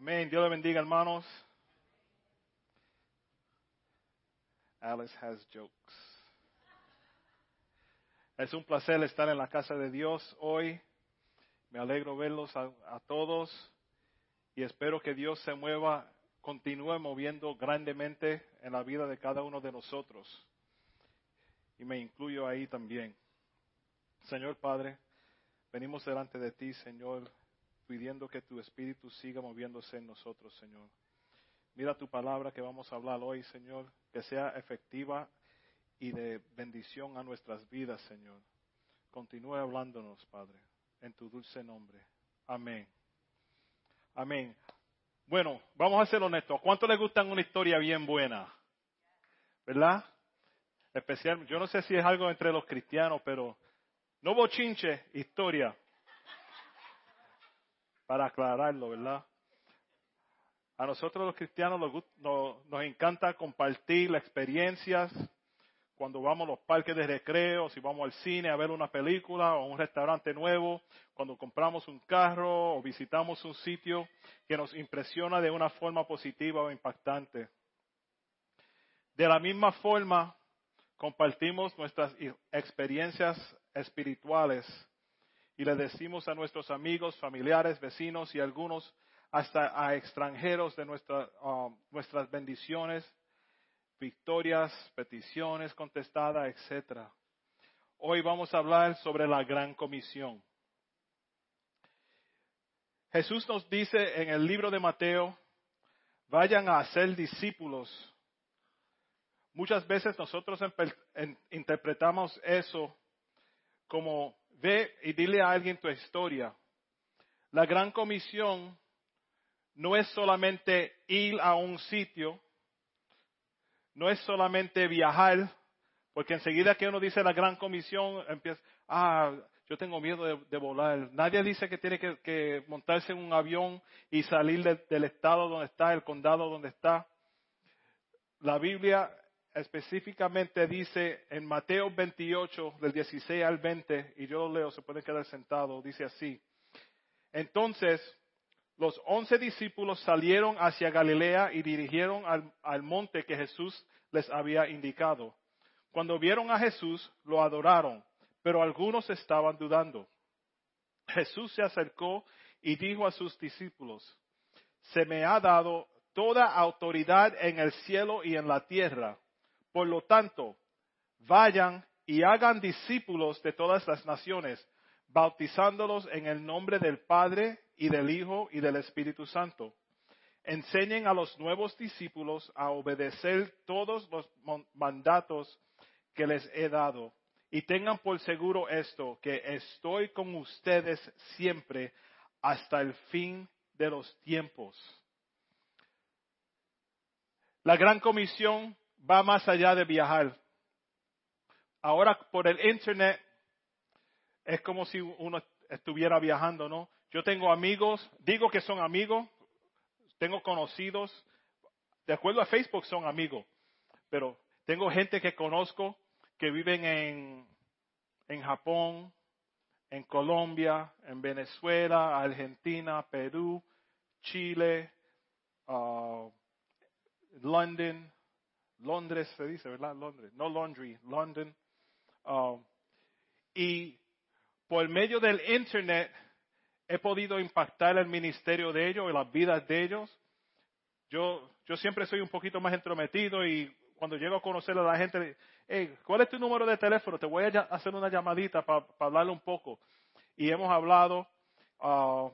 Amén. Dios le bendiga, hermanos. Alice has jokes. Es un placer estar en la casa de Dios hoy. Me alegro verlos a, a todos y espero que Dios se mueva, continúe moviendo grandemente en la vida de cada uno de nosotros. Y me incluyo ahí también. Señor Padre, venimos delante de ti, Señor, pidiendo que tu Espíritu siga moviéndose en nosotros, Señor. Mira tu palabra que vamos a hablar hoy, Señor, que sea efectiva y de bendición a nuestras vidas, Señor. Continúe hablándonos, Padre, en tu dulce nombre. Amén. Amén. Bueno, vamos a ser honestos. ¿A cuánto les gustan una historia bien buena? ¿Verdad? Especial, yo no sé si es algo entre los cristianos, pero no bochinche, historia. Para aclararlo, ¿verdad? A nosotros los cristianos nos, encanta compartir experiencias cuando vamos a los parques de recreo, si vamos al cine a ver una película o un restaurante nuevo, cuando compramos un carro o visitamos un sitio que nos impresiona de una forma positiva o impactante. De la misma forma, compartimos nuestras experiencias espirituales y le decimos a nuestros amigos, familiares, vecinos y algunos hasta a extranjeros de nuestra, uh, nuestras bendiciones, victorias, peticiones contestadas, etc. Hoy vamos a hablar sobre la gran comisión. Jesús nos dice en el libro de Mateo, vayan a hacer discípulos. Muchas veces nosotros interpretamos eso como ve y dile a alguien tu historia. La gran comisión no es solamente ir a un sitio, no es solamente viajar, porque enseguida que uno dice la gran comisión, empieza, ah, yo tengo miedo de, volar. Nadie dice que tiene que, que, montarse en un avión y salir de, del estado donde está, el condado donde está. La Biblia específicamente dice en Mateo 28, del 16 al 20, y yo lo leo, se pueden quedar sentados, dice así. Entonces, los once discípulos salieron hacia Galilea y dirigieron al, al, monte que Jesús les había indicado. Cuando vieron a Jesús, lo adoraron, pero algunos estaban dudando. Jesús se acercó y dijo a sus discípulos, se me ha dado toda autoridad en el cielo y en la tierra. Por lo tanto, vayan y hagan discípulos de todas las naciones, bautizándolos en el nombre del Padre y del Hijo y del Espíritu Santo. Enseñen a los nuevos discípulos a obedecer todos los mandatos que les he dado. Y tengan por seguro esto, que estoy con ustedes siempre hasta el fin de los tiempos. La gran comisión va más allá de viajar. Ahora por el Internet es como si uno estuviera viajando, ¿no? Yo tengo amigos, digo que son amigos, tengo conocidos, de acuerdo a Facebook son amigos, pero tengo gente que conozco que viven en, en Japón, en Colombia, en Venezuela, Argentina, Perú, Chile, uh, London, Londres se dice, ¿verdad? Londres, no laundry, London. Uh, y por medio del Internet he podido impactar el ministerio de ellos y las vidas de ellos. Yo, yo siempre soy un poquito más entrometido y cuando llego a conocer a la gente, hey, ¿cuál es tu número de teléfono? Te voy a hacer una llamadita para pa hablarle un poco. Y hemos hablado, uh,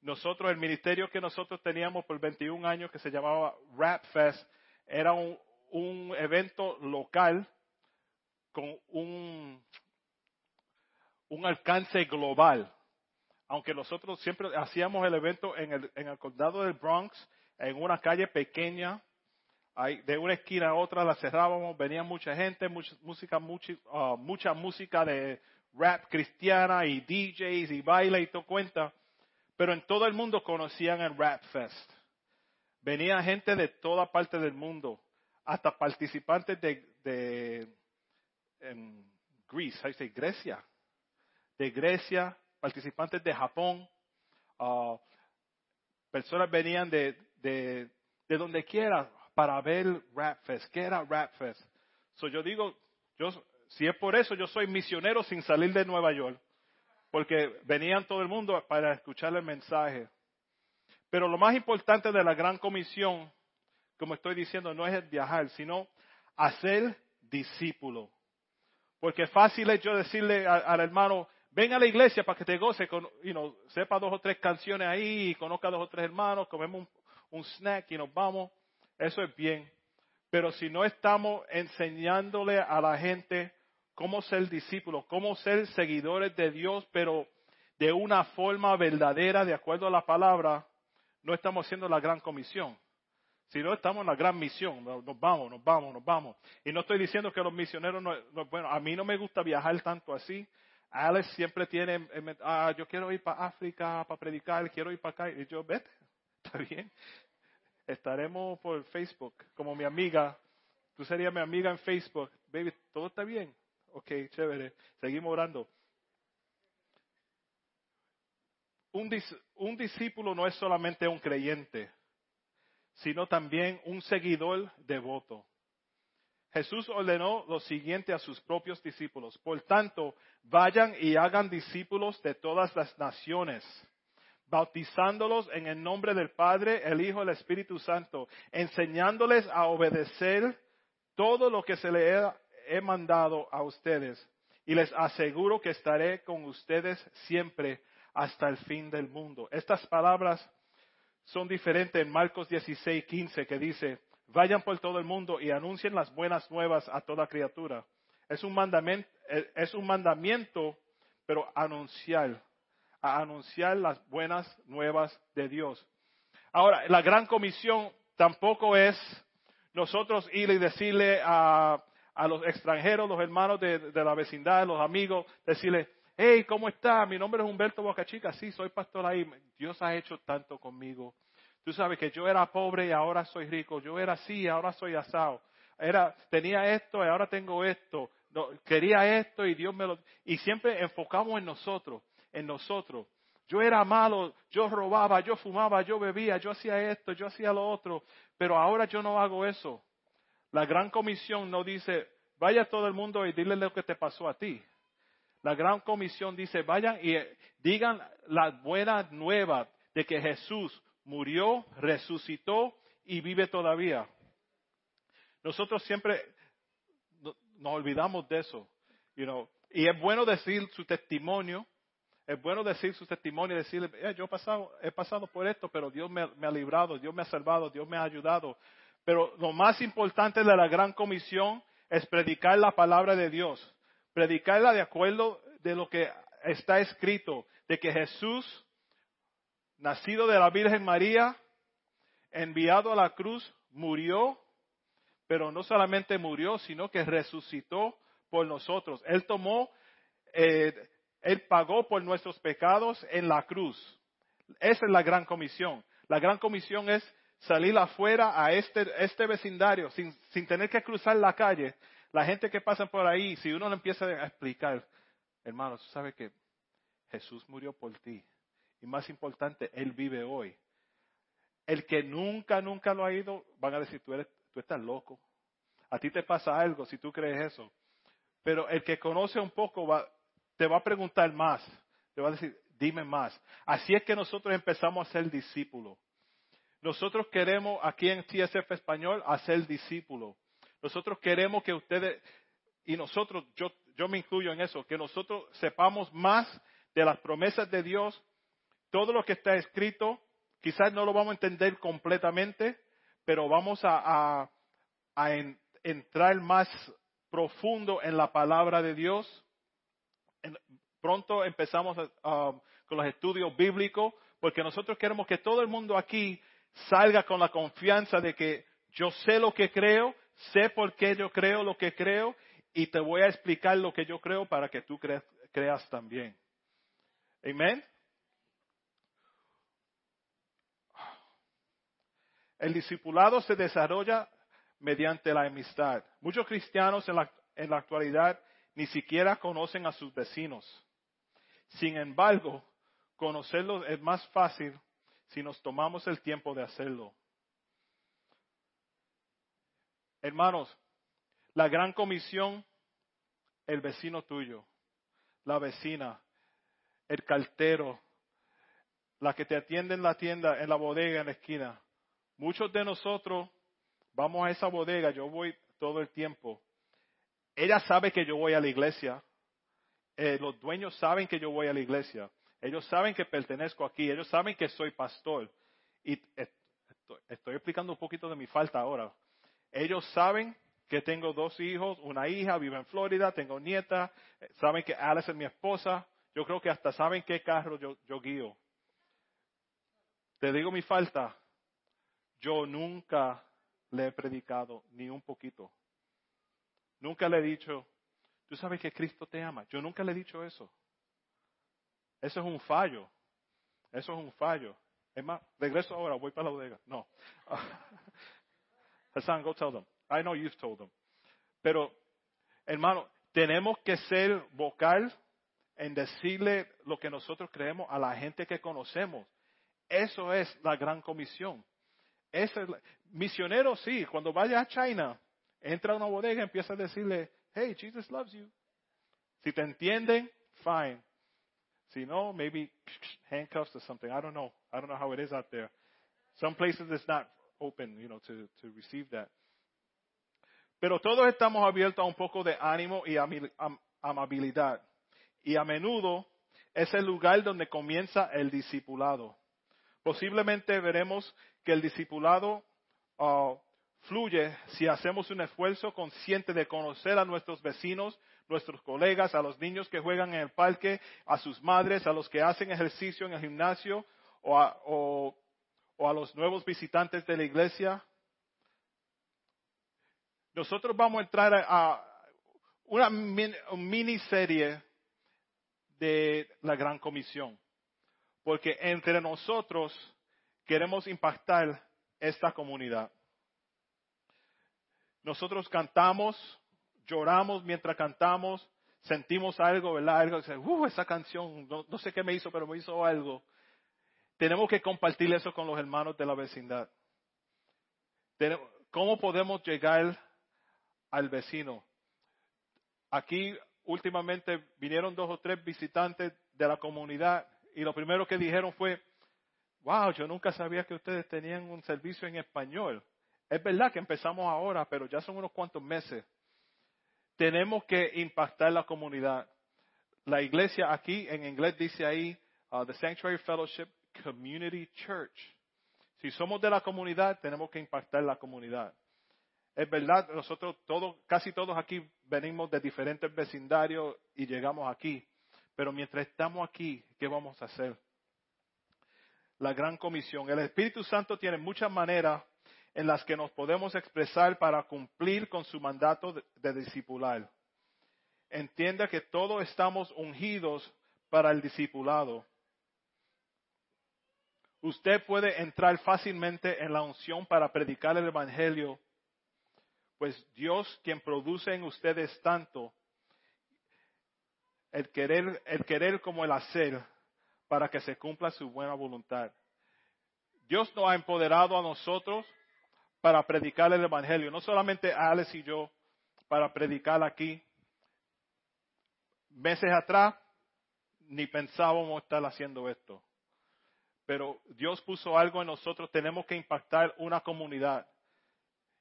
nosotros, el ministerio que nosotros teníamos por 21 años que se llamaba Rap Fest, era un, un evento local con un, un alcance global. Aunque nosotros siempre hacíamos el evento en el, en el condado del Bronx, en una calle pequeña, de una esquina a otra la cerrábamos, venía mucha gente, mucha música, mucha, uh, mucha música de rap cristiana y DJs y baile y todo cuenta, pero en todo el mundo conocían el Rap Fest. Venía gente de toda parte del mundo, hasta participantes de, de Greece, Grecia, de Grecia, participantes de Japón, uh, personas venían de, de, de donde quiera para ver Rap Fest. ¿Qué era Rap Fest? So yo digo, yo, si es por eso, yo soy misionero sin salir de Nueva York. Porque venían todo el mundo para escuchar el mensaje. Pero lo más importante de la gran comisión, como estoy diciendo, no es el viajar, sino hacer discípulo. Porque fácil es yo decirle al hermano, ven a la iglesia para que te goce, con, you sepa dos o tres canciones ahí, conozca dos o tres hermanos, comemos un, snack y nos vamos. Eso es bien. Pero si no estamos enseñándole a la gente cómo ser discípulos, cómo ser seguidores de Dios, pero de una forma verdadera, de acuerdo a la palabra, no estamos haciendo la gran comisión. Si no, estamos en la gran misión. Nos vamos, nos vamos, nos vamos. Y no estoy diciendo que los misioneros no, bueno, a mí no me gusta viajar tanto así. Alex siempre tiene, ah, yo quiero ir para África para predicar, quiero ir para acá. Y yo, vete, está bien. Estaremos por Facebook, como mi amiga. Tú serías mi amiga en Facebook. Baby, todo está bien. Ok, chévere. Seguimos orando. un discípulo no es solamente un creyente sino también un seguidor devoto. Jesús ordenó lo siguiente a sus propios discípulos. Por tanto, vayan y hagan discípulos de todas las naciones, bautizándolos en el nombre del Padre, el Hijo y el Espíritu Santo, enseñándoles a obedecer todo lo que se les he mandado a ustedes. Y les aseguro que estaré con ustedes siempre hasta el fin del mundo. Estas palabras son diferentes en Marcos 16, 15, que dice, vayan por todo el mundo y anuncien las buenas nuevas a toda criatura. Es un mandamiento, es un mandamiento pero anunciar, a anunciar las buenas nuevas de Dios. Ahora, la gran comisión tampoco es nosotros ir y decirle a, a los extranjeros, los hermanos de, de, la vecindad, los amigos, decirle, hey, ¿cómo está? Mi nombre es Humberto Bocachica, sí, soy pastor ahí. Dios ha hecho tanto conmigo. Tú sabes que yo era pobre y ahora soy rico. Yo era así y ahora soy asado. Era, tenía esto y ahora tengo esto. quería esto y Dios me lo... Y siempre enfocamos en nosotros, en nosotros. Yo era malo, yo robaba, yo fumaba, yo bebía, yo hacía esto, yo hacía lo otro. Pero ahora yo no hago eso. La gran comisión no dice, vaya todo el mundo y dile lo que te pasó a ti. La gran comisión dice, vayan y digan la buena nueva de que Jesús murió, resucitó y vive todavía. Nosotros siempre nos olvidamos de eso. Y es bueno decir su testimonio, es bueno decir su testimonio y decirle, eh, yo he pasado, he pasado por esto, pero Dios me, ha librado, Dios me ha salvado, Dios me ha ayudado. Pero lo más importante de la gran comisión es predicar la palabra de Dios predicarla de acuerdo de lo que está escrito, de que Jesús, nacido de la Virgen María, enviado a la cruz, murió, pero no solamente murió, sino que resucitó por nosotros. Él tomó, eh, Él pagó por nuestros pecados en la cruz. Esa es la gran comisión. La gran comisión es salir afuera a este, este vecindario sin, sin tener que cruzar la calle, la gente que pasa por ahí, si uno le empieza a explicar, hermanos, tú sabes que Jesús murió por ti. Y más importante, Él vive hoy. El que nunca, nunca lo ha ido, van a decir, tú, eres, tú estás loco. A ti te pasa algo si tú crees eso. Pero el que conoce un poco va, te va a preguntar más. Te va a decir, dime más. Así es que nosotros empezamos a ser discípulos. Nosotros queremos aquí en TSF Español hacer discípulos. Nosotros queremos que ustedes, y nosotros, yo, yo me incluyo en eso, que nosotros sepamos más de las promesas de Dios, todo lo que está escrito, quizás no lo vamos a entender completamente, pero vamos a, entrar más profundo en la palabra de Dios. pronto empezamos con los estudios bíblicos, porque nosotros queremos que todo el mundo aquí salga con la confianza de que yo sé lo que creo, sé por qué yo creo lo que creo y te voy a explicar lo que yo creo para que tú creas, también. Amén. El discipulado se desarrolla mediante la amistad. Muchos cristianos en la, en la actualidad ni siquiera conocen a sus vecinos. Sin embargo, conocerlos es más fácil si nos tomamos el tiempo de hacerlo. Hermanos, la gran comisión, el vecino tuyo, la vecina, el cartero, la que te atiende en la tienda, en la bodega, en la esquina. Muchos de nosotros vamos a esa bodega, yo voy todo el tiempo. Ella sabe que yo voy a la iglesia. Eh, los dueños saben que yo voy a la iglesia. Ellos saben que pertenezco aquí. Ellos saben que soy pastor. Y estoy explicando un poquito de mi falta ahora. Ellos saben que tengo dos hijos, una hija, vivo en Florida, tengo nieta. Saben que Alice es mi esposa. Yo creo que hasta saben qué carro yo, yo guío. Te digo mi falta. Yo nunca le he predicado ni un poquito. Nunca le he dicho, tú sabes que Cristo te ama. Yo nunca le he dicho eso. Eso es un fallo. Eso es un fallo. Es más, regreso ahora, voy para la bodega. No. Hassan, go tell them. I know you've told them. Pero, hermano, tenemos que ser vocal en decirle lo que nosotros creemos a la gente que conocemos. Eso es la gran comisión. es misionero, sí, cuando vaya a China, entra a una bodega y empieza a decirle, hey, Jesus loves you. Si te entienden, fine. Si no, maybe handcuffs or something. I don't know. I don't know how it is out there. Some places it's not open, you know, to, to receive that. Pero todos estamos abiertos a un poco de ánimo y amabilidad. Y a menudo es el lugar donde comienza el discipulado. Posiblemente veremos que el discipulado uh, fluye si hacemos un esfuerzo consciente de conocer a nuestros vecinos, nuestros colegas, a los niños que juegan en el parque, a sus madres, a los que hacen ejercicio en el gimnasio o a, o, a los nuevos visitantes de la iglesia. Nosotros vamos a entrar a, una miniserie de la Gran Comisión porque entre nosotros queremos impactar esta comunidad. Nosotros cantamos, lloramos mientras cantamos, sentimos algo, ¿verdad? Algo, uh, esa canción, no, sé qué me hizo, pero me hizo algo. Tenemos que compartir eso con los hermanos de la vecindad. ¿Cómo podemos llegar al vecino? Aquí últimamente vinieron dos o tres visitantes de la comunidad y lo primero que dijeron fue, wow, yo nunca sabía que ustedes tenían un servicio en español. Es verdad que empezamos ahora, pero ya son unos cuantos meses. Tenemos que impactar la comunidad. La iglesia aquí en inglés dice ahí, uh, The Sanctuary Fellowship Community Church. Si somos de la comunidad, tenemos que impactar la comunidad. Es verdad, nosotros todos, casi todos aquí venimos de diferentes vecindarios y llegamos aquí. Pero mientras estamos aquí, ¿qué vamos a hacer? La gran comisión. El Espíritu Santo tiene muchas maneras en las que nos podemos expresar para cumplir con su mandato de, discipular. Entienda que todos estamos ungidos para el discipulado. Usted puede entrar fácilmente en la unción para predicar el Evangelio, pues Dios quien produce en ustedes tanto el querer, el querer como el hacer para que se cumpla su buena voluntad. Dios nos ha empoderado a nosotros para predicar el Evangelio, no solamente a Alex y yo, para predicar aquí. Meses atrás ni pensábamos estar haciendo esto, pero Dios puso algo en nosotros, tenemos que impactar una comunidad.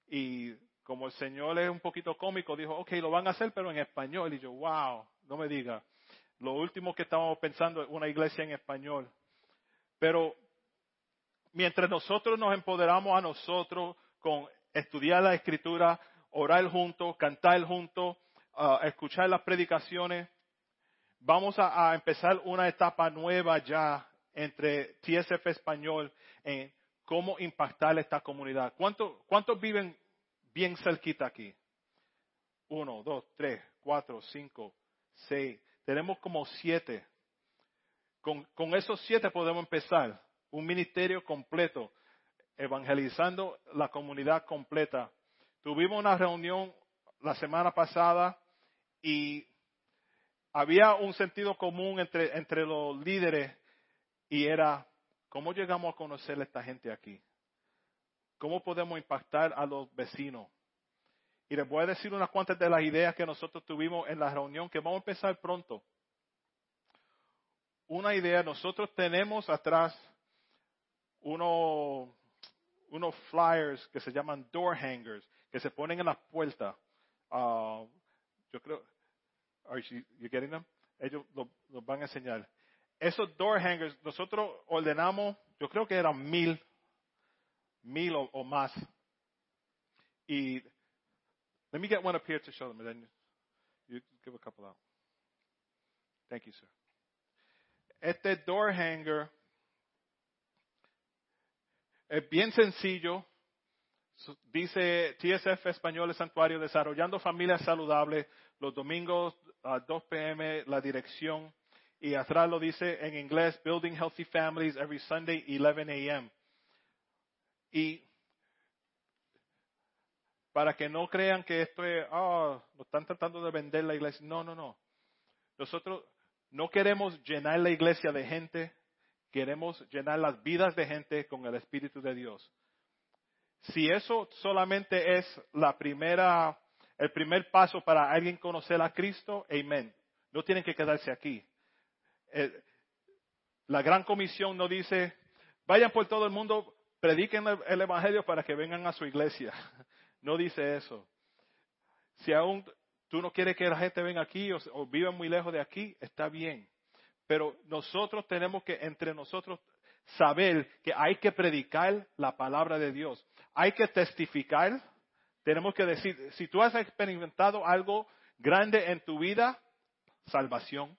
Y como el Señor es un poquito cómico, dijo, ok, lo van a hacer, pero en español. Y yo, wow, no me diga. Lo último que estábamos pensando es una iglesia en español. Pero mientras nosotros nos empoderamos a nosotros con estudiar la escritura, orar juntos, cantar juntos, uh, escuchar las predicaciones, vamos a, empezar una etapa nueva ya entre TSF Español en cómo impactar esta comunidad. ¿Cuántos viven bien cerquita aquí? Uno, dos, tres, cuatro, cinco, seis. Tenemos como siete. Con, con esos siete podemos empezar un ministerio completo, evangelizando la comunidad completa. Tuvimos una reunión la semana pasada y había un sentido común entre, entre los líderes y era ¿Cómo llegamos a conocer a esta gente aquí? ¿Cómo podemos impactar a los vecinos? Y les voy a decir unas cuantas de las ideas que nosotros tuvimos en la reunión, que vamos a empezar pronto. Una idea, nosotros tenemos atrás unos, flyers que se llaman door hangers, que se ponen en las puertas. Ah, yo creo, are you, getting them? Ellos los van a enseñar. Esos door hangers, nosotros ordenamos, yo creo que eran mil, mil o, más. Y Let me get one up here to show them, and then you give a couple out. Thank you, sir. Este door hanger es bien sencillo. Dice TSF Español Santuario, desarrollando familias saludables, los domingos a 2 p.m. la dirección. Y atrás lo dice en inglés, Building Healthy Families every Sunday, 11 a.m. Y para que no crean que esto es, ah, lo están tratando de vender la iglesia. No, no, no. Nosotros no queremos llenar la iglesia de gente, queremos llenar las vidas de gente con el Espíritu de Dios. Si eso solamente es la primera, el primer paso para alguien conocer a Cristo, amén. No tienen que quedarse aquí. Eh, la gran comisión no dice, vayan por todo el mundo, prediquen el Evangelio para que vengan a su iglesia. No dice eso. Si aún tú no quieres que la gente venga aquí o, viva muy lejos de aquí, está bien. Pero nosotros tenemos que entre nosotros saber que hay que predicar la palabra de Dios. Hay que testificar. Tenemos que decir, si tú has experimentado algo grande en tu vida, salvación.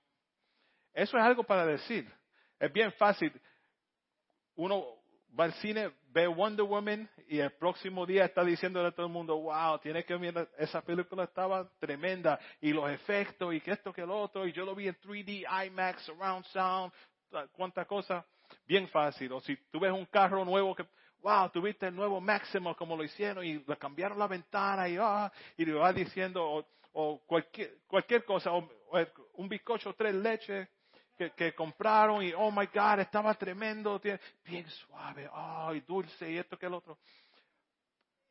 Eso es algo para decir. Es bien fácil. Uno va al cine, ve Wonder Woman y el próximo día está diciendo a todo el mundo, wow, tiene que ver, esa película estaba tremenda y los efectos y que esto que lo otro y yo lo vi en 3D, IMAX, Surround Sound, cuánta cosa, bien fácil. O si tú ves un carro nuevo que, wow, tuviste el nuevo Máximo como lo hicieron y le cambiaron la ventana y, ah, y le va diciendo, o, cualquier, cualquier cosa, o, un bizcocho tres leches que, compraron y, oh my God, estaba tremendo, bien suave, ay, dulce y esto que el otro.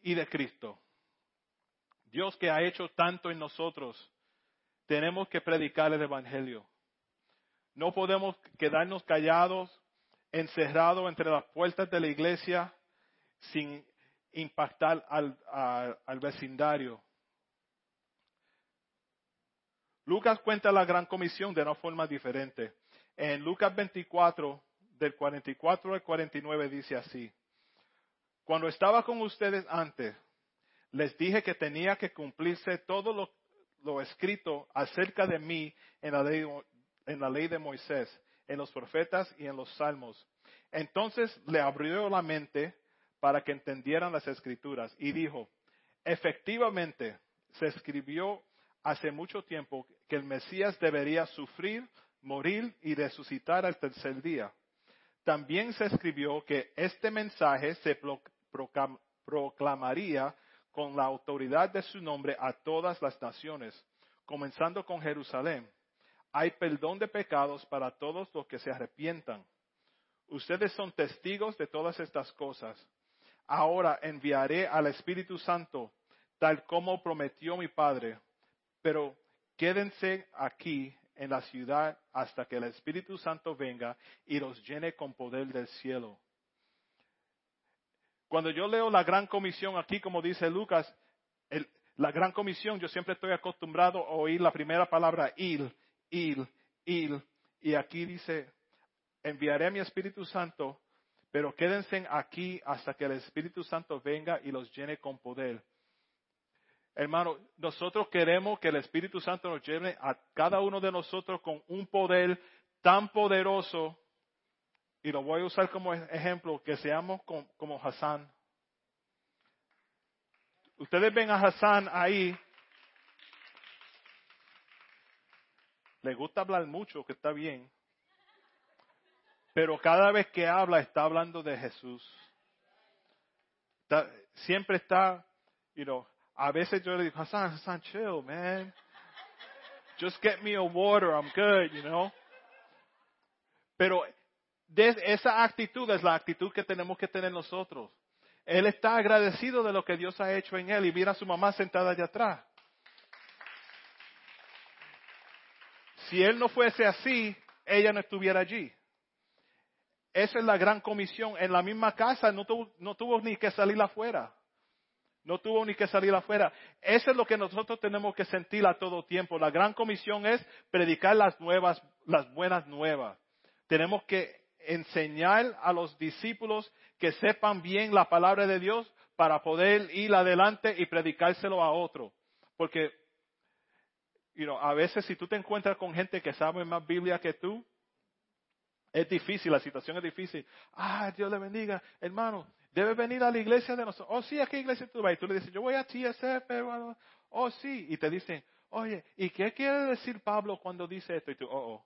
Y de Cristo. Dios que ha hecho tanto en nosotros, tenemos que predicar el Evangelio. No podemos quedarnos callados, encerrados entre las puertas de la iglesia sin impactar al, al vecindario. Lucas cuenta la gran comisión de una forma diferente. En Lucas 24, del 44 al 49 dice así. Cuando estaba con ustedes antes, les dije que tenía que cumplirse todo lo, escrito acerca de mí en la ley de Moisés, en los profetas y en los salmos. Entonces le abrió la mente para que entendieran las escrituras y dijo, efectivamente se escribió hace mucho tiempo que el Mesías debería sufrir, morir y resucitar al tercer día. También se escribió que este mensaje se proclamaría con la autoridad de su nombre a todas las naciones, comenzando con Jerusalén. Hay perdón de pecados para todos los que se arrepientan. Ustedes son testigos de todas estas cosas. Ahora enviaré al Espíritu Santo, tal como prometió mi Padre pero quédense aquí en la ciudad hasta que el Espíritu Santo venga y los llene con poder del cielo. Cuando yo leo la gran comisión aquí, como dice Lucas, la gran comisión, yo siempre estoy acostumbrado a oír la primera palabra, il, il, il, y aquí dice, enviaré a mi Espíritu Santo, pero quédense aquí hasta que el Espíritu Santo venga y los llene con poder. Hermano, nosotros queremos que el Espíritu Santo nos lleve a cada uno de nosotros con un poder tan poderoso, y lo voy a usar como ejemplo, que seamos como, Hassan. Ustedes ven a Hassan ahí. Le gusta hablar mucho, que está bien. Pero cada vez que habla está hablando de Jesús. siempre está, you know, a veces yo le digo, Hassan, Hassan, chill, man. Just get me a water, I'm good, you know. Pero esa actitud es la actitud que tenemos que tener nosotros. Él está agradecido de lo que Dios ha hecho en él y mira a su mamá sentada allá atrás. Si él no fuese así, ella no estuviera allí. Esa es la gran comisión. En la misma casa no tuvo, no tuvo ni que salir afuera. No tuvo ni que salir afuera. Eso es lo que nosotros tenemos que sentir a todo tiempo. La gran comisión es predicar las nuevas, las buenas nuevas. Tenemos que enseñar a los discípulos que sepan bien la palabra de Dios para poder ir adelante y predicárselo a otro. Porque, you know, a veces si tú te encuentras con gente que sabe más Biblia que tú, es difícil, la situación es difícil. Ah, Dios le bendiga, hermano. Debe venir a la iglesia de nosotros. Oh, sí, ¿a qué iglesia tú vas? Y tú le dices, yo voy a TSF, pero... Oh, sí. Y te dicen, oye, ¿y qué quiere decir Pablo cuando dice esto? Y tú, oh, oh.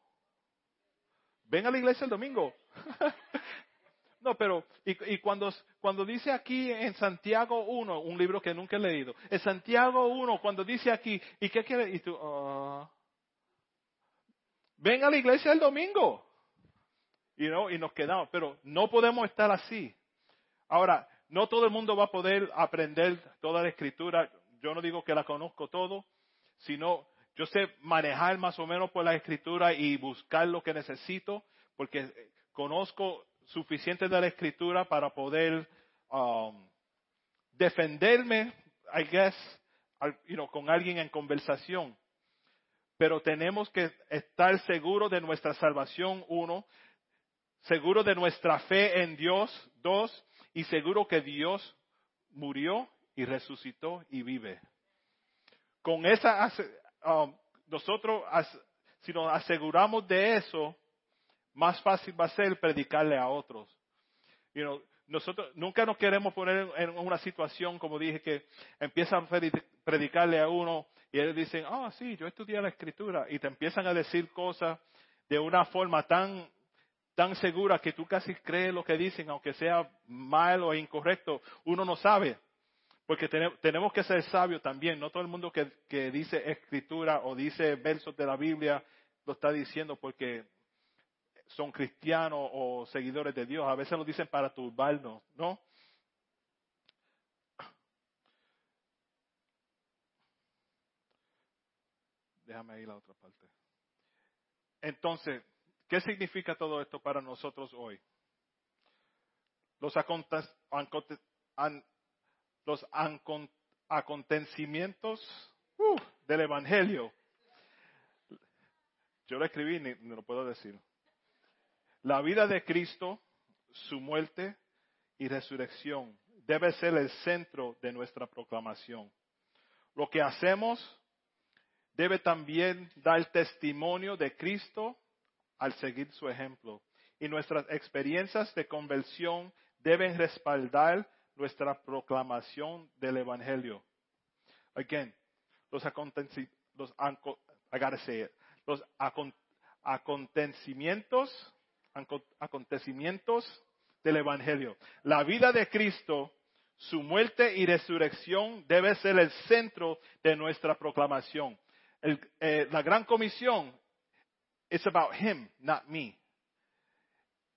Ven a la iglesia el domingo. no, pero, y, cuando, cuando dice aquí en Santiago 1, un libro que nunca he leído, en Santiago 1, cuando dice aquí, ¿y qué quiere? Y tú, oh. ven a la iglesia el domingo. y nos quedamos, pero no podemos estar así. Ahora, no todo el mundo va a poder aprender toda la escritura. Yo no digo que la conozco todo, sino yo sé manejar más o menos por la escritura y buscar lo que necesito, porque conozco suficiente de la escritura para poder um, defenderme, I guess, con alguien en conversación. Pero tenemos que estar seguros de nuestra salvación, uno, seguros de nuestra fe en Dios, dos, y seguro que Dios murió y resucitó y vive. Con esa Um, nosotros, si nos aseguramos de eso, más fácil va a ser predicarle a otros. nosotros nunca nos queremos poner en una situación, como dije, que empiezan a predicarle a uno y ellos dicen, ah, sí, yo estudié la escritura, y te empiezan a decir cosas de una forma tan, tan segura que tú casi crees lo que dicen, aunque sea malo e incorrecto, uno no sabe. Porque tenemos que ser sabios también. No todo el mundo que, dice escritura o dice versos de la Biblia lo está diciendo porque son cristianos o seguidores de Dios. A veces lo dicen para turbarnos, ¿no? Déjame ir a la otra parte. Entonces, ¿qué significa todo esto para nosotros hoy? Los acontecimientos uh, del Evangelio. Yo lo escribí, ni, lo puedo decir. La vida de Cristo, su muerte y resurrección debe ser el centro de nuestra proclamación. Lo que hacemos debe también dar testimonio de Cristo al seguir su ejemplo. Y nuestras experiencias de conversión deben respaldar nuestra proclamación del Evangelio. Again, los, los, acontecimientos, acontecimientos del Evangelio. La vida de Cristo, su muerte y resurrección debe ser el centro de nuestra proclamación. Eh, la gran comisión es about him, not me.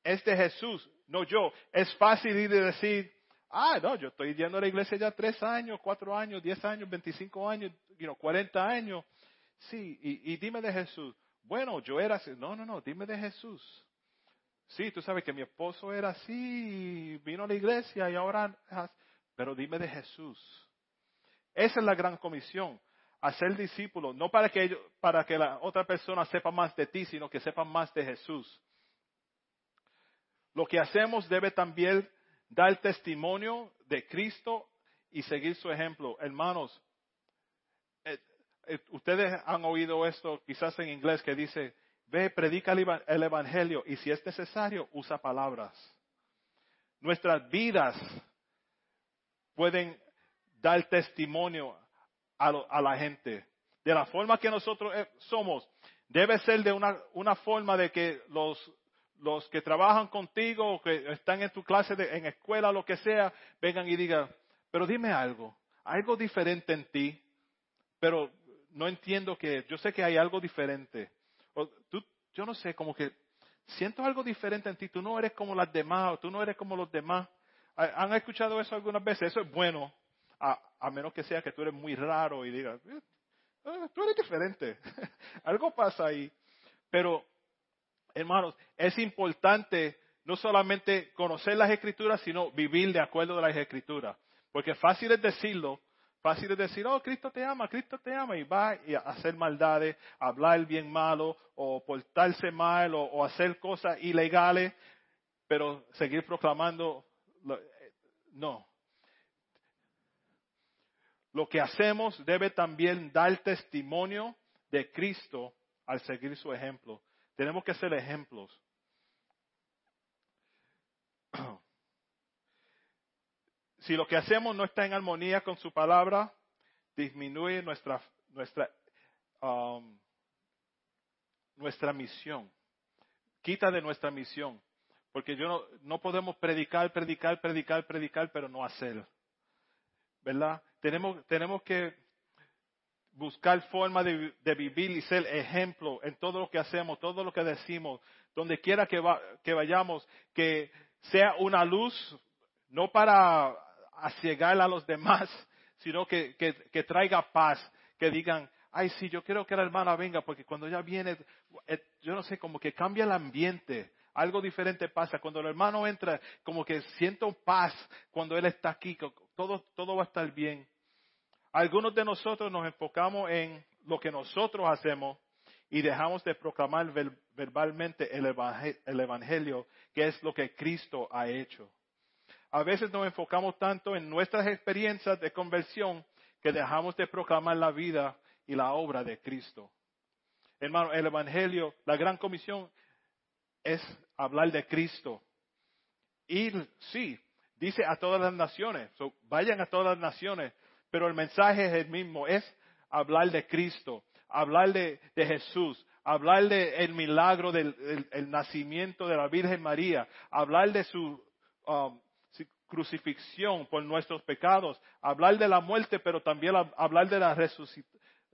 Es de Jesús, no yo. Es fácil ir y decir, Ah, no, yo estoy yendo a la iglesia ya tres años, cuatro años, diez años, veinticinco años, cuarenta años. Sí, y, dime de Jesús. Bueno, yo era así. No, no, no, dime de Jesús. Sí, tú sabes que mi esposo era así, vino a la iglesia y ahora... Pero dime de Jesús. Esa es la gran comisión. Hacer discípulos, no para que, para que la otra persona sepa más de ti, sino que sepa más de Jesús. Lo que hacemos debe también dar testimonio de Cristo y seguir su ejemplo. Hermanos, eh, eh, ustedes han oído esto quizás en inglés que dice, ve, predica el Evangelio y si es necesario, usa palabras. Nuestras vidas pueden dar testimonio a, la gente. De la forma que nosotros eh, somos, debe ser de una, una forma de que los los que trabajan contigo o que están en tu clase, de, en escuela, lo que sea, vengan y digan, pero dime algo, algo diferente en ti, pero no entiendo que, yo sé que hay algo diferente. O, tú, yo no sé, como que siento algo diferente en ti, tú no eres como las demás, o tú no eres como los demás. ¿Han escuchado eso algunas veces? Eso es bueno, a, a menos que sea que tú eres muy raro y digas, eh, ah, tú eres diferente. algo pasa ahí. Pero, hermanos, es importante no solamente conocer las escrituras, sino vivir de acuerdo a las escrituras. Porque fácil es decirlo, fácil es decir, oh, Cristo te ama, Cristo te ama, y va a hacer maldades, hablar bien malo, o portarse mal, o, hacer cosas ilegales, pero seguir proclamando, eh, no. Lo que hacemos debe también dar testimonio de Cristo al seguir su ejemplo. Tenemos que ser ejemplos. Si lo que hacemos no está en armonía con su palabra, disminuye nuestra, nuestra, um, nuestra misión. Quita de nuestra misión. Porque yo no, no podemos predicar, predicar, predicar, predicar, pero no hacer. ¿Verdad? Tenemos, tenemos que buscar forma de, vivir y ser ejemplo en todo lo que hacemos, todo lo que decimos, donde quiera que, que vayamos, que sea una luz, no para ciegar a los demás, sino que, que, traiga paz, que digan, ay, sí, yo quiero que la hermana venga, porque cuando ella viene, eh, yo no sé, como que cambia el ambiente, algo diferente pasa. Cuando el hermano entra, como que siento paz cuando él está aquí, todo, todo va a estar bien. Algunos de nosotros nos enfocamos en lo que nosotros hacemos y dejamos de proclamar verbalmente el evangelio, que es lo que Cristo ha hecho. A veces nos enfocamos tanto en nuestras experiencias de conversión que dejamos de proclamar la vida y la obra de Cristo. Hermano, el Evangelio, la gran comisión es hablar de Cristo. Ir, sí, dice a todas las naciones, vayan a todas las naciones, pero el mensaje es el mismo, es hablar de Cristo, hablar de, Jesús, hablar del milagro del nacimiento de la Virgen María, hablar de su um, crucifixión por nuestros pecados, hablar de la muerte, pero también hablar de la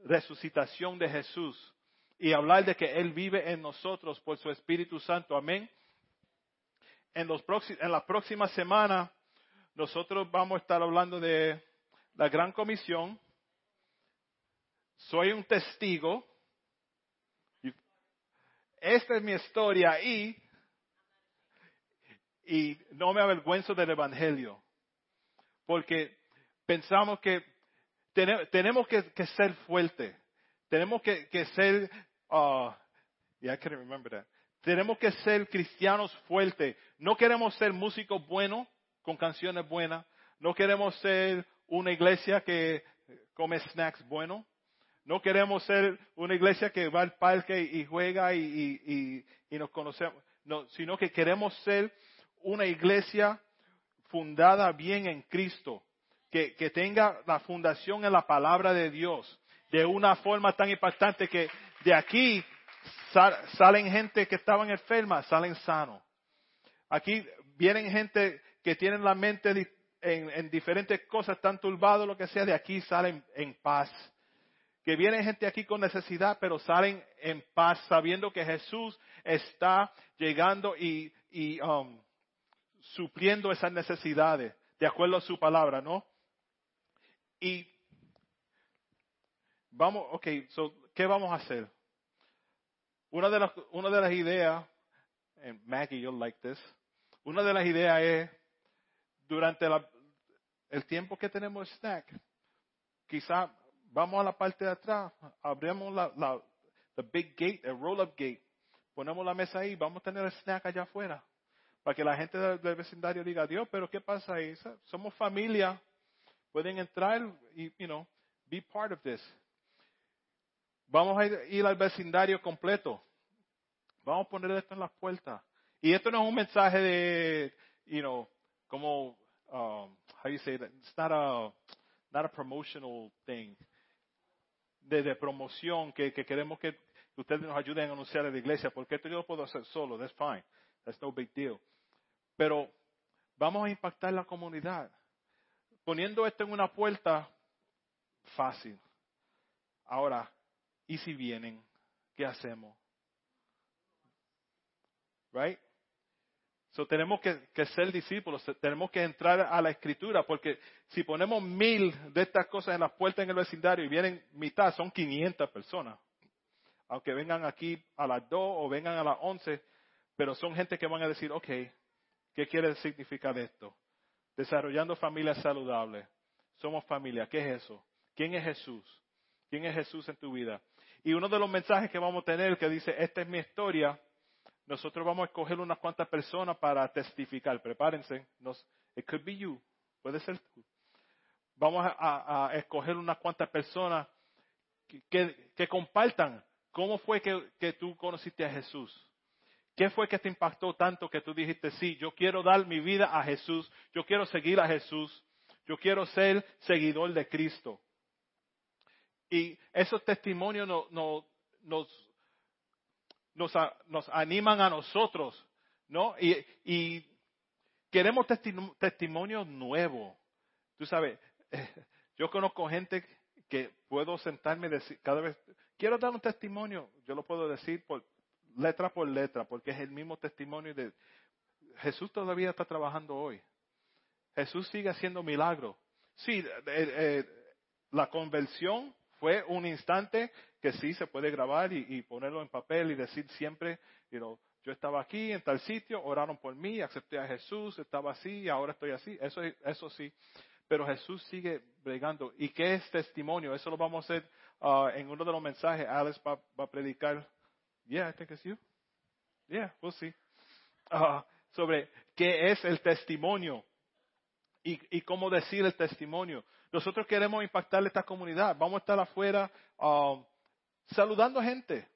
resucitación de Jesús y hablar de que Él vive en nosotros por su Espíritu Santo. Amén. En, los en la próxima semana nosotros vamos a estar hablando de la gran comisión. Soy un testigo. Esta es mi historia y y no me avergüenzo del Evangelio, porque pensamos que tenemos que, ser fuertes, tenemos que, ser, uh, yeah, I can't remember that. Tenemos que ser cristianos fuertes. No queremos ser músicos buenos con canciones buenas. No queremos ser una iglesia que come snacks buenos. No queremos ser una iglesia que va al parque y juega y, nos conocemos. No, sino que queremos ser una iglesia fundada bien en Cristo, que, tenga la fundación en la palabra de Dios, de una forma tan impactante que de aquí salen gente que estaban enfermas, salen sanos. Aquí vienen gente que tienen la mente en, diferentes cosas, tan turbados, lo que sea, de aquí salen en paz. Que vienen gente aquí con necesidad, pero salen en paz, sabiendo que Jesús está llegando y, um, supliendo esas necesidades de acuerdo a su palabra, ¿no? Y vamos, ok, so, ¿qué vamos a hacer? Una de las, ideas, and Maggie, you'll like this, una de las ideas es, durante el tiempo que tenemos snack, quizá vamos a la parte de atrás, abrimos la, la big gate, el roll-up gate, ponemos la mesa ahí, vamos a tener el snack allá afuera para que la gente del, vecindario diga, Dios, pero ¿qué pasa ahí? Somos familia, pueden entrar y, you know, be part of this. Vamos a ir al vecindario completo. Vamos a poner esto en las puertas. Y esto no es un mensaje de, you know, como, um, how you say that? It's not a, not a promotional thing. De, promoción que, que queremos que ustedes nos ayuden a anunciar a la iglesia, porque esto yo lo puedo hacer solo, that's fine. That's no big deal. Pero vamos a impactar la comunidad. Poniendo esto en una puerta, fácil. Ahora, ¿y si vienen? ¿Qué hacemos? right? So tenemos que, que, ser discípulos, tenemos que entrar a la escritura, porque si ponemos mil de estas cosas en las puertas en el vecindario y vienen mitad, son 500 personas. Aunque vengan aquí a las 2 o vengan a las 11, pero son gente que van a decir, ok, ¿qué quiere significar esto? Desarrollando familias saludables. Somos familia, ¿qué es eso? ¿Quién es Jesús? ¿Quién es Jesús en tu vida? Y uno de los mensajes que vamos a tener que dice, esta es mi historia, nosotros vamos a escoger unas cuantas personas para testificar. Prepárense. Nos, it could be you. Puede ser tú. Vamos a, escoger unas cuantas personas que, compartan cómo fue que, que, tú conociste a Jesús. ¿Qué fue que te impactó tanto que tú dijiste, sí, yo quiero dar mi vida a Jesús, yo quiero seguir a Jesús, yo quiero ser seguidor de Cristo? Y esos testimonios nos, nos, animan a nosotros, ¿no? Y, queremos testimonios nuevos. Tú sabes, yo conozco gente que puedo sentarme y decir, cada vez, quiero dar un testimonio, yo lo puedo decir por letra por letra, porque es el mismo testimonio de Jesús todavía está trabajando hoy. Jesús sigue haciendo milagros. Sí, eh, eh, la conversión fue un instante que sí se puede grabar y, ponerlo en papel y decir siempre, yo estaba aquí en tal sitio, oraron por mí, acepté a Jesús, estaba así, ahora estoy así. Eso, eso sí. Pero Jesús sigue bregando. ¿Y qué es testimonio? Eso lo vamos a hacer uh, en uno de los mensajes. Alex va, a predicar. Yeah, I think it's you. Yeah, we'll see. Uh, sobre qué es el testimonio y, y cómo decir el testimonio. Nosotros queremos impactar esta comunidad. Vamos a estar afuera um, saludando gente.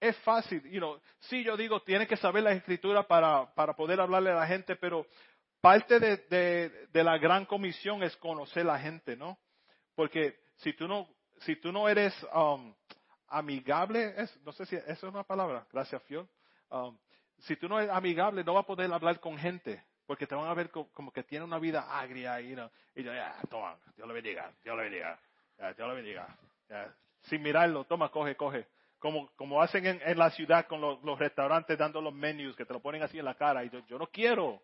Es fácil, you know, sí yo digo, tiene que saber la escritura para, poder hablarle a la gente, pero parte de, la gran comisión es conocer la gente, ¿no? Porque si tú no, si tú no eres um, amigable, es, no sé si eso es una palabra, gracias Fiol. Um, si tú no eres amigable, no vas a poder hablar con gente, porque te van a ver como, que tiene una vida agria y, y yo, ya, toma, Dios lo bendiga, Dios lo bendiga, Dios lo bendiga sin mirarlo, toma, coge, coge. Como, como hacen en, en la ciudad con los, los, restaurantes dando los menús, que te lo ponen así en la cara. Y yo, yo no quiero.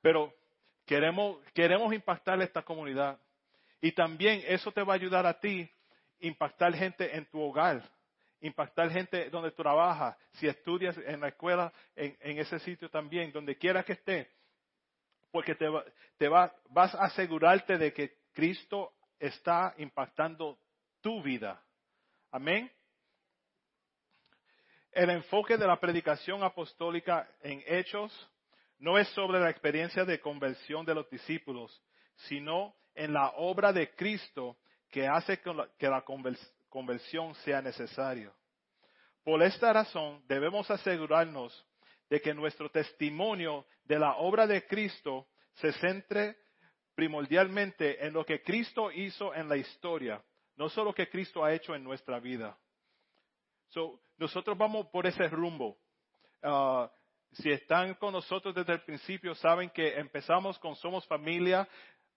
Pero queremos, queremos impactar esta comunidad. Y también eso te va a ayudar a ti impactar gente en tu hogar, impactar gente donde trabajas, si estudias en la escuela, en, ese sitio también, donde quiera que esté, porque te, te va, vas a asegurarte de que Cristo está impactando tu vida. Amén. El enfoque de la predicación apostólica en hechos no es sobre la experiencia de conversión de los discípulos, sino en la obra de Cristo que hace que la conversión sea necesaria. Por esta razón debemos asegurarnos de que nuestro testimonio de la obra de Cristo se centre primordialmente en lo que Cristo hizo en la historia, no solo lo que Cristo ha hecho en nuestra vida. So, nosotros vamos por ese rumbo. Uh, si están con nosotros desde el principio, saben que empezamos con Somos Familia,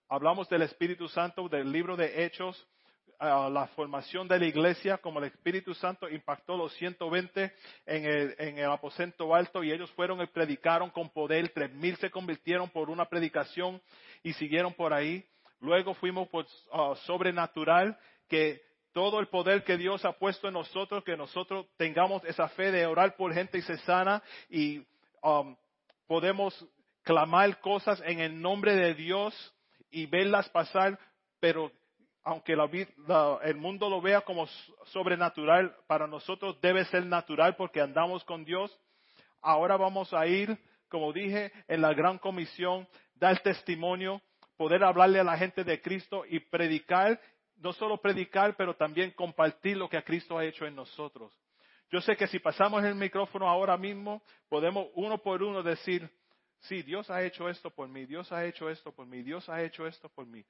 hablamos del Espíritu Santo, del libro de Hechos, la formación de la iglesia, como el Espíritu Santo impactó los 120 en el, en el aposento alto y ellos fueron y predicaron con poder, tres mil se convirtieron por una predicación y siguieron por ahí. Luego fuimos por uh, sobrenatural, que todo el poder que Dios ha puesto en nosotros, que nosotros tengamos esa fe de orar por gente y se sana y um, podemos clamar cosas en el nombre de Dios y verlas pasar, pero aunque el mundo lo vea como sobrenatural, para nosotros debe ser natural porque andamos con Dios. Ahora vamos a ir, como dije, en la gran comisión, dar testimonio, poder hablarle a la gente de Cristo y predicar, no solo predicar, pero también compartir lo que Cristo ha hecho en nosotros. Yo sé que si pasamos el micrófono ahora mismo, podemos uno por uno decir, sí, Dios ha hecho esto por mí, Dios ha hecho esto por mí, Dios ha hecho esto por mí.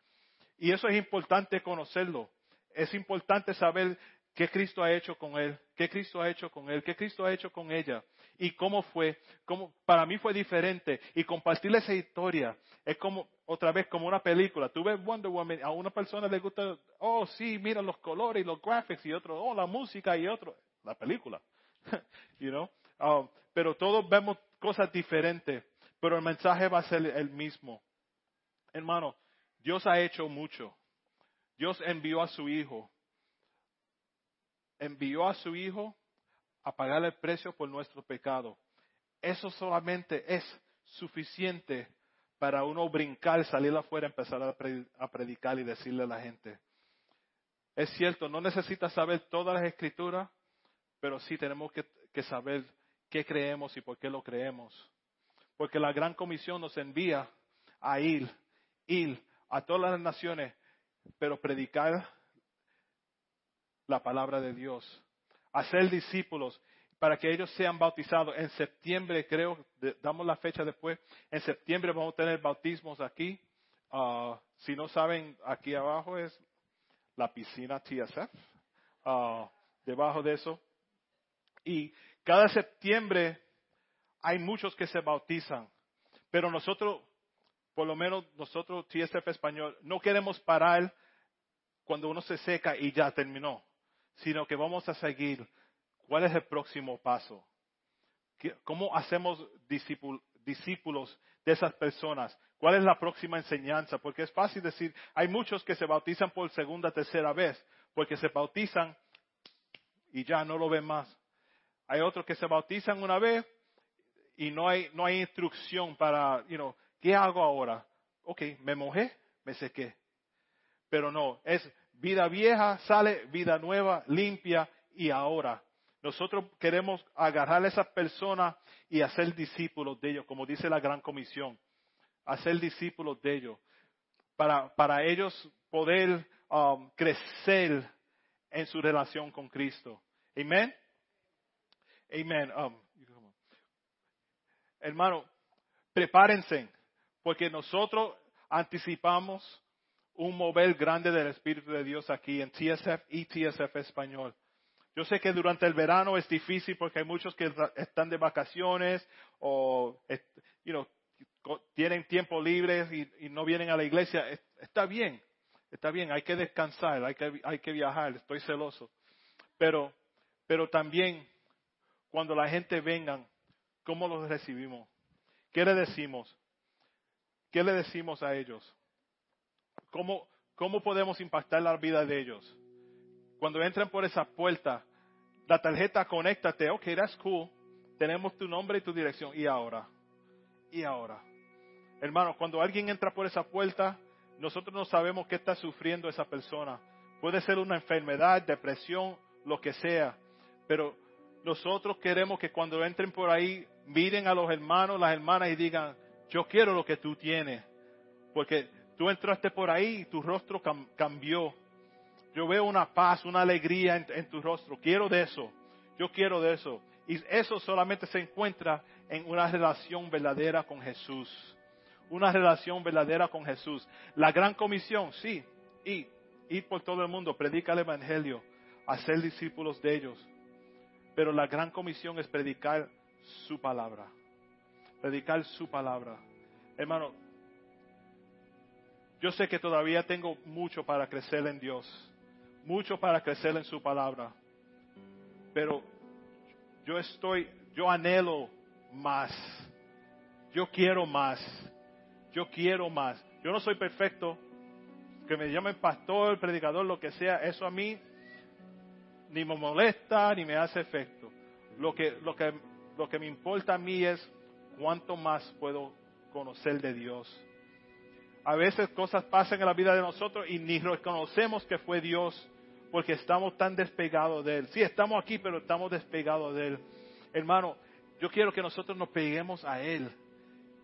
Y eso es importante conocerlo. Es importante saber qué Cristo ha hecho con él, qué Cristo ha hecho con él, qué Cristo ha hecho con ella y cómo fue. Cómo, para mí fue diferente y compartirle esa historia es como otra vez como una película. Tú ves Wonder Woman, a una persona le gusta, oh sí, mira los colores y los graphics y otro, oh la música y otro, la película, you know. Ah, pero todos vemos cosas diferentes, pero el mensaje va a ser el mismo. Hermano, Dios ha hecho mucho. Dios envió a su Hijo. Envió a su Hijo a pagar el precio por nuestro pecado. Eso solamente es suficiente para uno brincar, salir afuera, empezar a predicar y decirle a la gente. Es cierto, no necesita saber todas las escrituras, pero sí tenemos que, que saber qué creemos y por qué lo creemos. Porque la gran comisión nos envía a ir, ir a todas las naciones, pero predicar la palabra de Dios, hacer discípulos para que ellos sean bautizados. En septiembre, creo, damos la fecha después, en septiembre vamos a tener bautismos aquí. Ah, si no saben, aquí abajo es la piscina TSF, ah, debajo de eso. Y cada septiembre hay muchos que se bautizan, pero nosotros, por lo menos nosotros, TSF Español, no queremos parar cuando uno se seca y ya terminó, sino que vamos a seguir ¿Cuál es el próximo paso? ¿Cómo hacemos discípulos de esas personas? ¿Cuál es la próxima enseñanza? Porque es fácil decir, hay muchos que se bautizan por segunda, tercera vez, porque se bautizan y ya no lo ven más. Hay otros que se bautizan una vez y no hay, no hay instrucción para, you know, ¿qué hago ahora? Ok, me mojé, me sequé. Pero no, es vida vieja, sale vida nueva, limpia y ahora nosotros queremos agarrar a esas personas y hacer discípulos de ellos, como dice la Gran Comisión, hacer discípulos de ellos, para, para ellos poder um, crecer en su relación con Cristo. Amén. Amén. Um, hermano, prepárense, porque nosotros anticipamos un mover grande del Espíritu de Dios aquí en TSF y TSF Español. Yo sé que durante el verano es difícil porque hay muchos que están de vacaciones o tienen tiempo libre y, no vienen a la iglesia. Está bien, está bien, hay que descansar, hay que, hay que viajar, estoy celoso. Pero, pero también cuando la gente venga, ¿cómo los recibimos? ¿Qué le decimos? ¿Qué le decimos a ellos? ¿Cómo, cómo podemos impactar la vida de ellos? Cuando entran por esa puerta, la tarjeta conéctate, ok, that's cool. Tenemos tu nombre y tu dirección. ¿Y ahora? ¿Y ahora? Hermanos, cuando alguien entra por esa puerta, nosotros no sabemos qué está sufriendo esa persona. Puede ser una enfermedad, depresión, lo que sea. Pero nosotros queremos que cuando entren por ahí, miren a los hermanos, las hermanas y digan, yo quiero lo que tú tienes. Porque tú entraste por ahí y tu rostro cambió yo veo una paz, una alegría en, tu rostro. Quiero de eso. Yo quiero de eso. Y eso solamente se encuentra en una relación verdadera con Jesús. Una relación verdadera con Jesús. La gran comisión, sí, ir, ir por todo el mundo, predicar el Evangelio, hacer discípulos de ellos. Pero la gran comisión es predicar su palabra. Predicar su palabra. Hermano, yo sé que todavía tengo mucho para crecer en Dios mucho para crecer en su palabra. Pero yo estoy, yo anhelo más. Yo quiero más. Yo quiero más. Yo no soy perfecto. Que me llamen pastor, predicador, lo que sea, eso a mí ni me molesta ni me hace efecto. Lo que, lo que, lo que me importa a mí es cuánto más puedo conocer de Dios. A veces cosas pasan en la vida de nosotros y ni reconocemos que fue Dios porque estamos tan despegados de Él. Sí, estamos aquí, pero estamos despegados de Él. Hermano, yo quiero que nosotros nos peguemos a Él.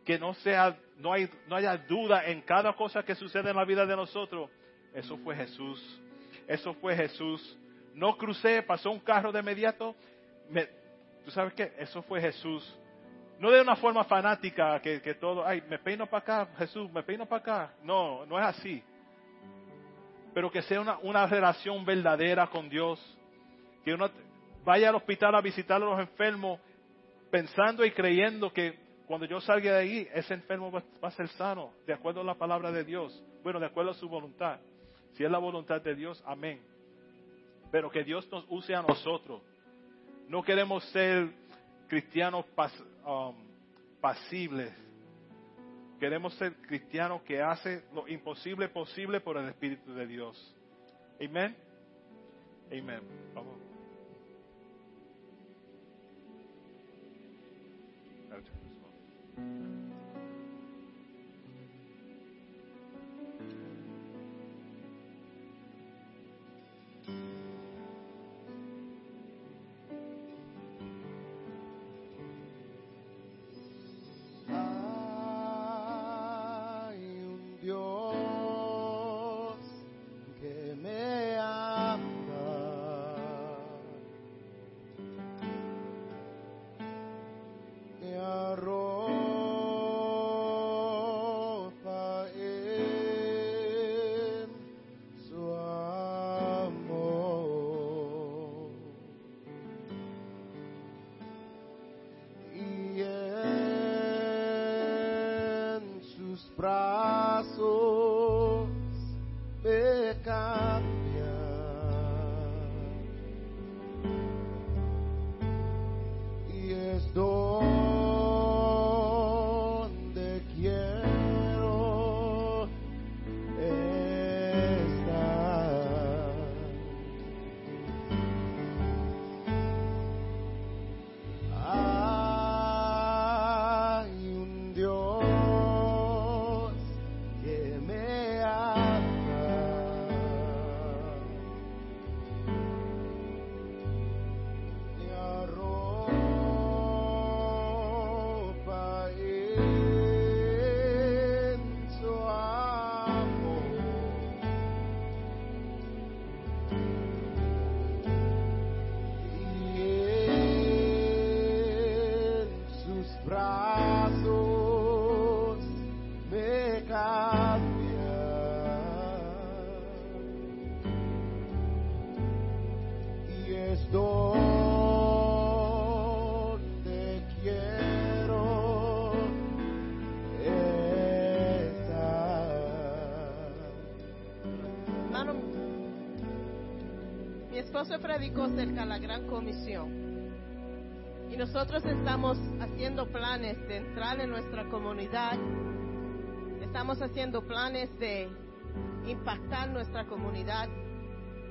Que no sea, no, hay, no haya duda en cada cosa que sucede en la vida de nosotros. Eso fue Jesús. Eso fue Jesús. No crucé, pasó un carro de inmediato. ¿Tú sabes qué? Eso fue Jesús. No de una forma fanática que, que todo, ay, me peino para acá, Jesús, me peino para acá. No, no es así pero que sea una, relación verdadera con Dios. Que uno vaya al hospital a visitar a los enfermos pensando y creyendo que cuando yo salga de ahí, ese enfermo va, a ser sano, de acuerdo a la palabra de Dios. Bueno, de acuerdo a su voluntad. Si es la voluntad de Dios, amén. Pero que Dios nos use a nosotros. No queremos ser cristianos pas- um, pasibles. Queremos ser cristianos que hacen lo imposible posible por el Espíritu de Dios. Amén. Amén. Vamos. Mi esposo predicó acerca de la gran comisión. Y nosotros estamos haciendo planes de entrar en nuestra comunidad. Estamos haciendo planes de impactar nuestra comunidad.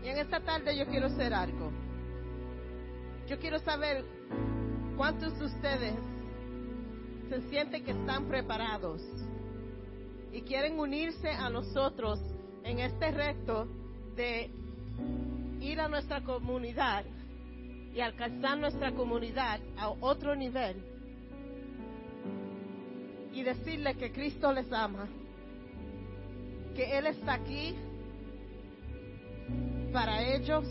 Y en esta tarde yo quiero hacer algo. Yo quiero saber cuántos de ustedes se sienten que están preparados y quieren unirse a nosotros en este reto de ir a nuestra comunidad y alcanzar nuestra comunidad a otro nivel y decirle que Cristo les ama, que Él está aquí para ellos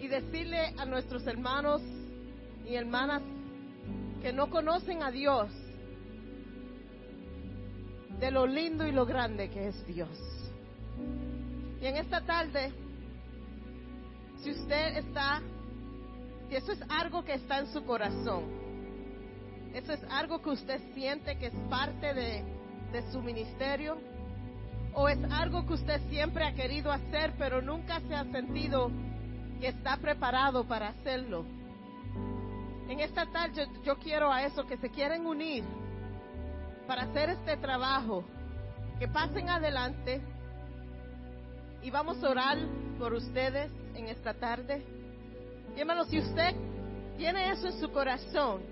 y decirle a nuestros hermanos y hermanas que no conocen a Dios de lo lindo y lo grande que es Dios. Y en esta tarde, si usted está, si eso es algo que está en su corazón, eso es algo que usted siente que es parte de, de su ministerio, o es algo que usted siempre ha querido hacer, pero nunca se ha sentido que está preparado para hacerlo. En esta tarde yo, yo quiero a eso, que se quieren unir para hacer este trabajo, que pasen adelante y vamos a orar por ustedes en esta tarde. Y si usted tiene eso en su corazón,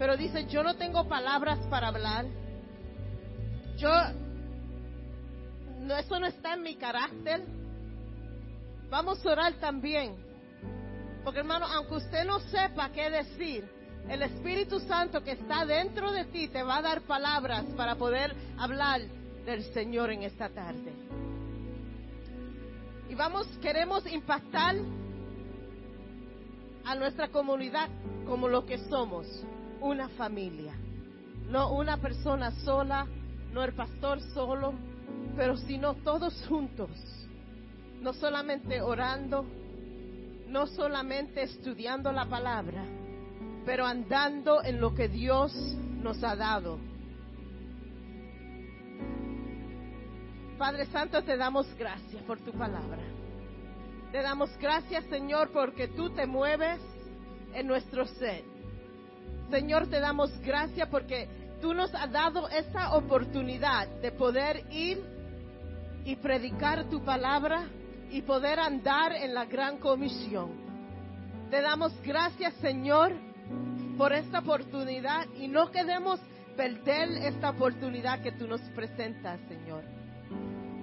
pero dice, yo no tengo palabras para hablar, yo, no, eso no está en mi carácter, vamos a orar también. Porque hermano, aunque usted no sepa qué decir, el Espíritu Santo que está dentro de ti te va a dar palabras para poder hablar del Señor en esta tarde. Y vamos, queremos impactar a nuestra comunidad como lo que somos, una familia. No una persona sola, no el pastor solo, pero sino todos juntos. No solamente orando, no solamente estudiando la palabra, pero andando en lo que Dios nos ha dado. Padre Santo, te damos gracias por tu palabra. Te damos gracias, Señor, porque tú te mueves en nuestro ser. Señor, te damos gracias porque tú nos has dado esta oportunidad de poder ir y predicar tu palabra y poder andar en la gran comisión. Te damos gracias, Señor, por esta oportunidad y no queremos perder esta oportunidad que tú nos presentas, Señor.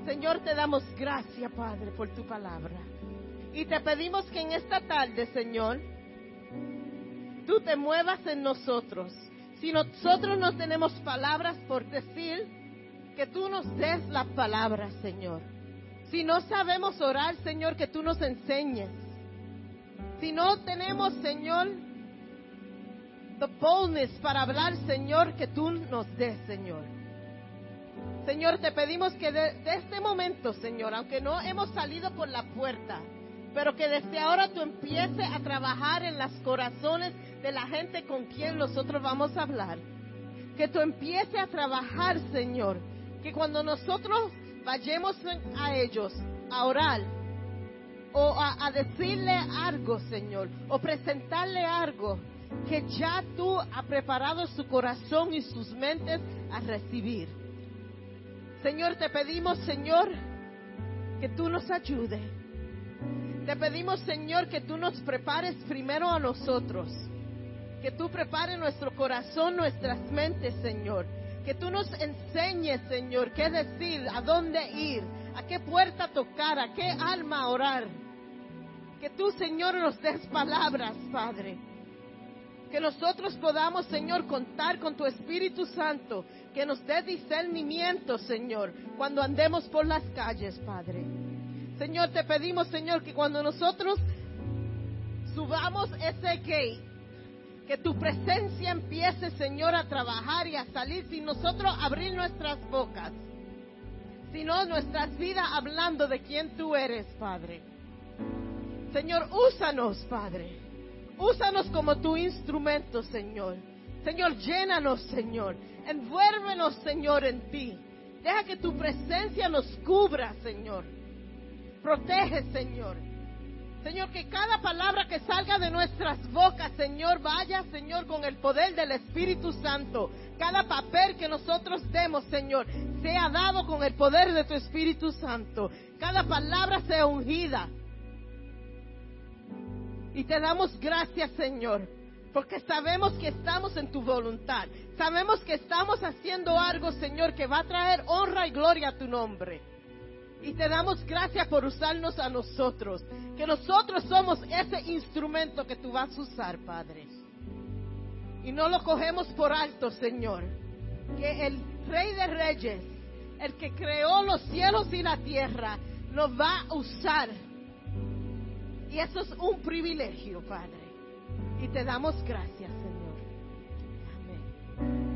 Señor, te damos gracias, Padre, por tu palabra. Y te pedimos que en esta tarde, Señor, tú te muevas en nosotros. Si nosotros no tenemos palabras por decir, que tú nos des las palabras, Señor. Si no sabemos orar, Señor, que tú nos enseñes. Si no tenemos, Señor, the boldness para hablar, Señor, que tú nos des, Señor. Señor, te pedimos que de, este momento, Señor, aunque no hemos salido por la puerta, pero que desde ahora tú empieces a trabajar en los corazones de la gente con quien nosotros vamos a hablar. Que tú empieces a trabajar, Señor. Que cuando nosotros vayamos a ellos a orar o a decirle algo, Señor, o presentarle algo, que ya tú has preparado su corazón y sus mentes a recibir. Señor, te pedimos, Señor, que tú nos ayudes. Te pedimos, Señor, que tú nos prepares primero a nosotros. Que tú prepares nuestro corazón, nuestras mentes, Señor. Que tú nos enseñes, Señor, qué decir, a dónde ir, a qué puerta tocar, a qué alma orar. Que tú, Señor, nos des palabras, Padre. Que nosotros podamos, Señor, contar con tu Espíritu Santo. Que nos dé discernimiento, Señor, cuando andemos por las calles, Padre. Señor, te pedimos, Señor, que cuando nosotros subamos ese gate, que tu presencia empiece, Señor, a trabajar y a salir sin nosotros abrir nuestras bocas, sino nuestras vidas hablando de quién tú eres, Padre. Señor, úsanos, Padre. Úsanos como tu instrumento, Señor. Señor, llénanos, Señor. Envuélvenos, Señor, en ti. Deja que tu presencia nos cubra, Señor. Protege, Señor. Señor, que cada palabra que salga de nuestras bocas, Señor, vaya, Señor, con el poder del Espíritu Santo. Cada papel que nosotros demos, Señor, sea dado con el poder de tu Espíritu Santo. Cada palabra sea ungida. Y te damos gracias, Señor, porque sabemos que estamos en tu voluntad. Sabemos que estamos haciendo algo, Señor, que va a traer honra y gloria a tu nombre. Y te damos gracias por usarnos a nosotros. Que nosotros somos ese instrumento que tú vas a usar, Padre. Y no lo cogemos por alto, Señor. Que el Rey de Reyes, el que creó los cielos y la tierra, nos va a usar. Y eso es un privilegio, Padre. Y te damos gracias, Señor. Amén.